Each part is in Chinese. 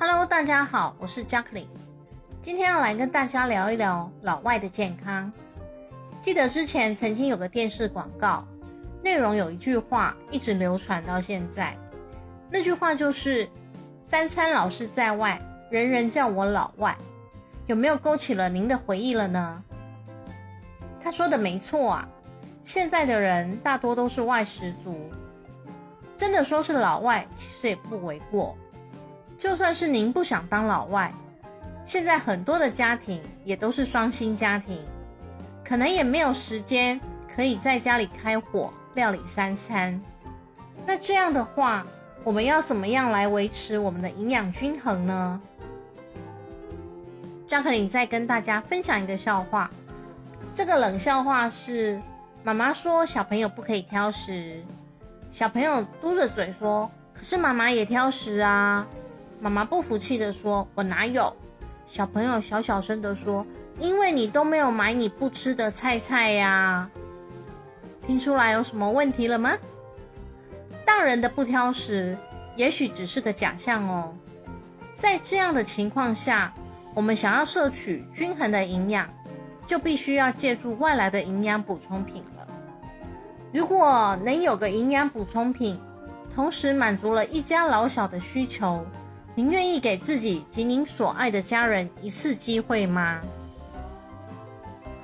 Hello，大家好，我是 Jacqueline，今天要来跟大家聊一聊老外的健康。记得之前曾经有个电视广告，内容有一句话一直流传到现在，那句话就是“三餐老是在外，人人叫我老外”，有没有勾起了您的回忆了呢？他说的没错啊，现在的人大多都是外食族，真的说是老外，其实也不为过。就算是您不想当老外，现在很多的家庭也都是双薪家庭，可能也没有时间可以在家里开火料理三餐。那这样的话，我们要怎么样来维持我们的营养均衡呢？张克林再跟大家分享一个笑话。这个冷笑话是：妈妈说小朋友不可以挑食，小朋友嘟着嘴说：“可是妈妈也挑食啊。”妈妈不服气的说：“我哪有？”小朋友小小声的说：“因为你都没有买你不吃的菜菜呀。”听出来有什么问题了吗？大人的不挑食，也许只是个假象哦。在这样的情况下，我们想要摄取均衡的营养，就必须要借助外来的营养补充品了。如果能有个营养补充品，同时满足了一家老小的需求。您愿意给自己及您所爱的家人一次机会吗？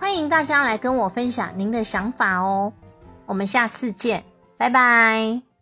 欢迎大家来跟我分享您的想法哦。我们下次见，拜拜。